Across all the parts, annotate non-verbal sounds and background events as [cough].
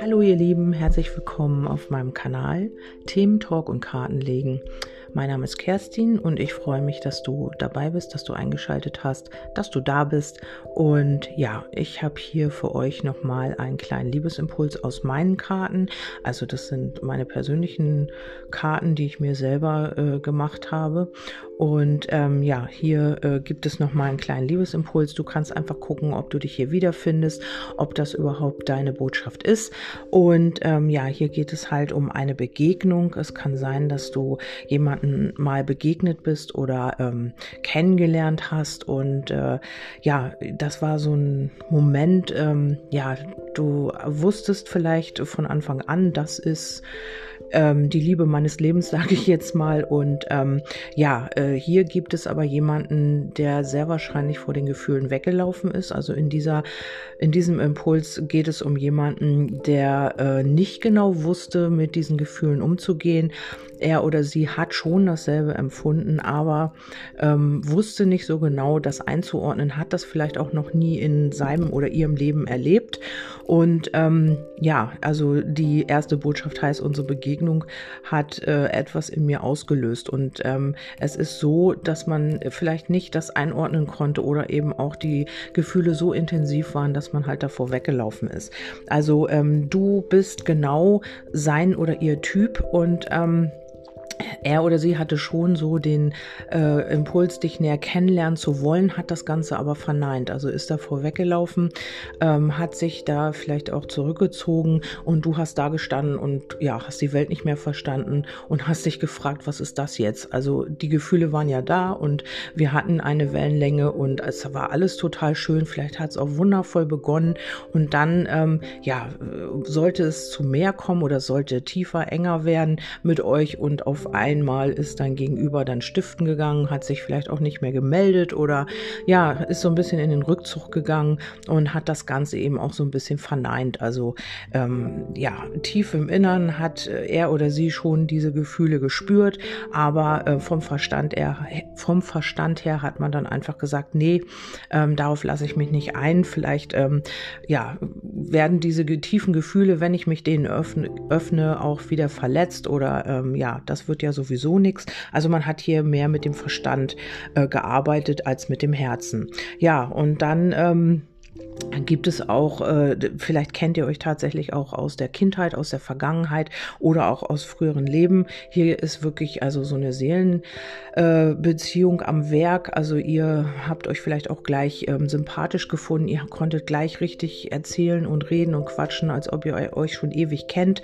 Hallo ihr Lieben, herzlich willkommen auf meinem Kanal Themen Talk und Kartenlegen. Mein Name ist Kerstin und ich freue mich, dass du dabei bist, dass du eingeschaltet hast, dass du da bist. Und ja, ich habe hier für euch nochmal einen kleinen Liebesimpuls aus meinen Karten. Also das sind meine persönlichen Karten, die ich mir selber äh, gemacht habe. Und ähm, ja, hier äh, gibt es nochmal einen kleinen Liebesimpuls. Du kannst einfach gucken, ob du dich hier wiederfindest, ob das überhaupt deine Botschaft ist. Und ähm, ja, hier geht es halt um eine Begegnung. Es kann sein, dass du jemanden mal begegnet bist oder ähm, kennengelernt hast. Und äh, ja, das war so ein Moment, ähm, ja, du wusstest vielleicht von Anfang an, das ist ähm, die Liebe meines Lebens, [laughs] sage ich jetzt mal. Und ähm, ja, äh, hier gibt es aber jemanden, der sehr wahrscheinlich vor den Gefühlen weggelaufen ist. Also in dieser, in diesem Impuls geht es um jemanden, der äh, nicht genau wusste, mit diesen Gefühlen umzugehen. Er oder sie hat schon dasselbe empfunden, aber ähm, wusste nicht so genau, das einzuordnen, hat das vielleicht auch noch nie in seinem oder ihrem Leben erlebt. Und ähm, ja, also die erste Botschaft heißt, unsere Begegnung hat äh, etwas in mir ausgelöst. Und ähm, es ist so, dass man vielleicht nicht das einordnen konnte oder eben auch die Gefühle so intensiv waren, dass man halt davor weggelaufen ist. Also ähm, du bist genau sein oder ihr Typ und ähm, er oder sie hatte schon so den äh, Impuls, dich näher kennenlernen zu wollen, hat das Ganze aber verneint. Also ist da vorweggelaufen, ähm, hat sich da vielleicht auch zurückgezogen und du hast da gestanden und ja, hast die Welt nicht mehr verstanden und hast dich gefragt, was ist das jetzt? Also die Gefühle waren ja da und wir hatten eine Wellenlänge und es war alles total schön. Vielleicht hat es auch wundervoll begonnen und dann, ähm, ja, sollte es zu mehr kommen oder sollte tiefer, enger werden mit euch und auf einmal ist dein Gegenüber dann stiften gegangen, hat sich vielleicht auch nicht mehr gemeldet oder ja, ist so ein bisschen in den Rückzug gegangen und hat das Ganze eben auch so ein bisschen verneint. Also ähm, ja, tief im Innern hat äh, er oder sie schon diese Gefühle gespürt, aber äh, vom Verstand her, vom Verstand her hat man dann einfach gesagt, nee, ähm, darauf lasse ich mich nicht ein. Vielleicht ähm, ja, werden diese tiefen Gefühle, wenn ich mich denen öffne, öffne auch wieder verletzt oder ähm, ja, das wird ja sowieso nichts. Also man hat hier mehr mit dem Verstand äh, gearbeitet als mit dem Herzen. Ja, und dann ähm, gibt es auch, äh, vielleicht kennt ihr euch tatsächlich auch aus der Kindheit, aus der Vergangenheit oder auch aus früheren Leben. Hier ist wirklich also so eine Seelenbeziehung äh, am Werk. Also ihr habt euch vielleicht auch gleich ähm, sympathisch gefunden. Ihr konntet gleich richtig erzählen und reden und quatschen, als ob ihr euch schon ewig kennt.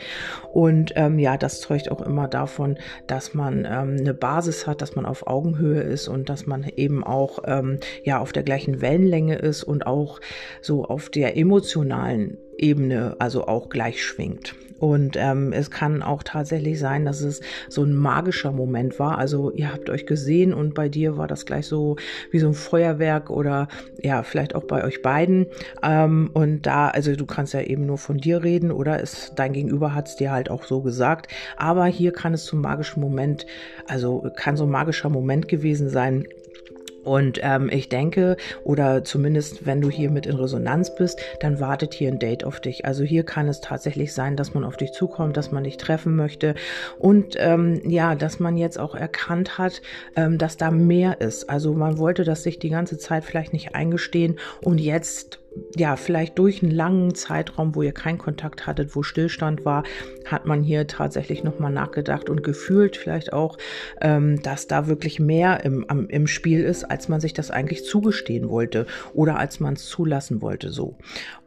Und ähm, ja, das zeugt auch immer davon, dass man ähm, eine Basis hat, dass man auf Augenhöhe ist und dass man eben auch ähm, ja auf der gleichen Wellenlänge ist und auch so auf der emotionalen Ebene also auch gleich schwingt. Und ähm, es kann auch tatsächlich sein, dass es so ein magischer Moment war. Also ihr habt euch gesehen und bei dir war das gleich so wie so ein Feuerwerk oder ja, vielleicht auch bei euch beiden. Ähm, und da, also du kannst ja eben nur von dir reden oder es, dein Gegenüber hat es dir halt auch so gesagt. Aber hier kann es zum magischen Moment, also kann so ein magischer Moment gewesen sein, und ähm, ich denke, oder zumindest wenn du hier mit in Resonanz bist, dann wartet hier ein Date auf dich. Also hier kann es tatsächlich sein, dass man auf dich zukommt, dass man dich treffen möchte und ähm, ja, dass man jetzt auch erkannt hat, ähm, dass da mehr ist. Also man wollte das sich die ganze Zeit vielleicht nicht eingestehen und jetzt ja, vielleicht durch einen langen Zeitraum, wo ihr keinen Kontakt hattet, wo Stillstand war, hat man hier tatsächlich nochmal nachgedacht und gefühlt vielleicht auch, ähm, dass da wirklich mehr im, am, im Spiel ist, als man sich das eigentlich zugestehen wollte oder als man es zulassen wollte so.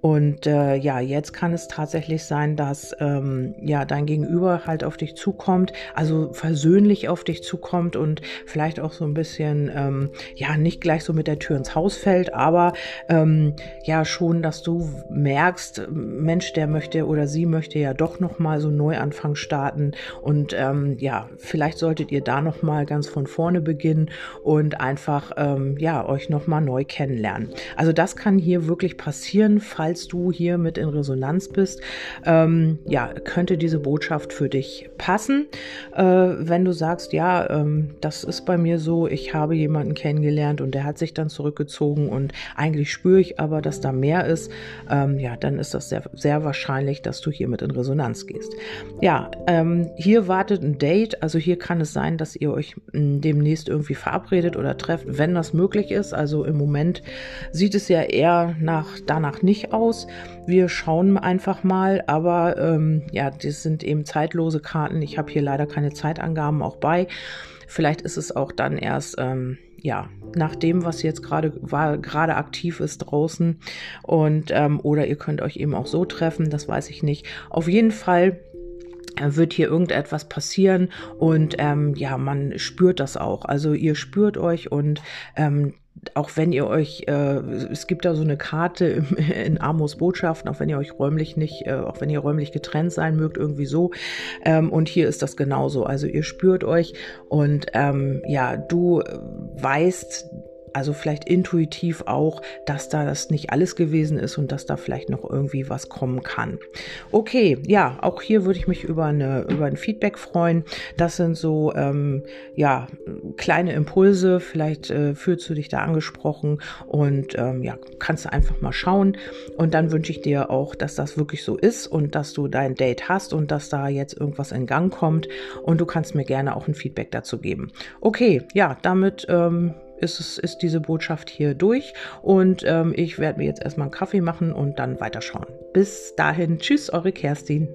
Und äh, ja, jetzt kann es tatsächlich sein, dass ähm, ja dein Gegenüber halt auf dich zukommt, also versöhnlich auf dich zukommt und vielleicht auch so ein bisschen, ähm, ja, nicht gleich so mit der Tür ins Haus fällt, aber ähm, ja, ja schon, dass du merkst, Mensch, der möchte oder sie möchte ja doch noch mal so Neuanfang starten und ähm, ja, vielleicht solltet ihr da noch mal ganz von vorne beginnen und einfach ähm, ja euch noch mal neu kennenlernen. Also das kann hier wirklich passieren, falls du hier mit in Resonanz bist. Ähm, ja, könnte diese Botschaft für dich passen, äh, wenn du sagst, ja, ähm, das ist bei mir so, ich habe jemanden kennengelernt und der hat sich dann zurückgezogen und eigentlich spüre ich aber, dass da mehr ist, ähm, ja, dann ist das sehr, sehr wahrscheinlich, dass du hier mit in Resonanz gehst. Ja, ähm, hier wartet ein Date, also hier kann es sein, dass ihr euch hm, demnächst irgendwie verabredet oder trefft, wenn das möglich ist. Also im Moment sieht es ja eher nach, danach nicht aus. Wir schauen einfach mal, aber ähm, ja, das sind eben zeitlose Karten. Ich habe hier leider keine Zeitangaben auch bei. Vielleicht ist es auch dann erst, ähm, ja, nach dem, was jetzt gerade war, gerade aktiv ist draußen. Und ähm, oder ihr könnt euch eben auch so treffen, das weiß ich nicht. Auf jeden Fall äh, wird hier irgendetwas passieren und ähm, ja, man spürt das auch. Also ihr spürt euch und ähm, auch wenn ihr euch, äh, es gibt da so eine Karte im, [laughs] in Amos Botschaften, auch wenn ihr euch räumlich nicht, äh, auch wenn ihr räumlich getrennt sein mögt, irgendwie so. Ähm, und hier ist das genauso. Also ihr spürt euch und ähm, ja, du weißt, also vielleicht intuitiv auch, dass da das nicht alles gewesen ist und dass da vielleicht noch irgendwie was kommen kann. Okay, ja, auch hier würde ich mich über, eine, über ein Feedback freuen. Das sind so, ähm, ja, kleine Impulse. Vielleicht äh, fühlst du dich da angesprochen und ähm, ja, kannst du einfach mal schauen. Und dann wünsche ich dir auch, dass das wirklich so ist und dass du dein Date hast und dass da jetzt irgendwas in Gang kommt. Und du kannst mir gerne auch ein Feedback dazu geben. Okay, ja, damit ähm, ist, es, ist diese Botschaft hier durch und ähm, ich werde mir jetzt erstmal einen Kaffee machen und dann weiterschauen. Bis dahin, tschüss, eure Kerstin.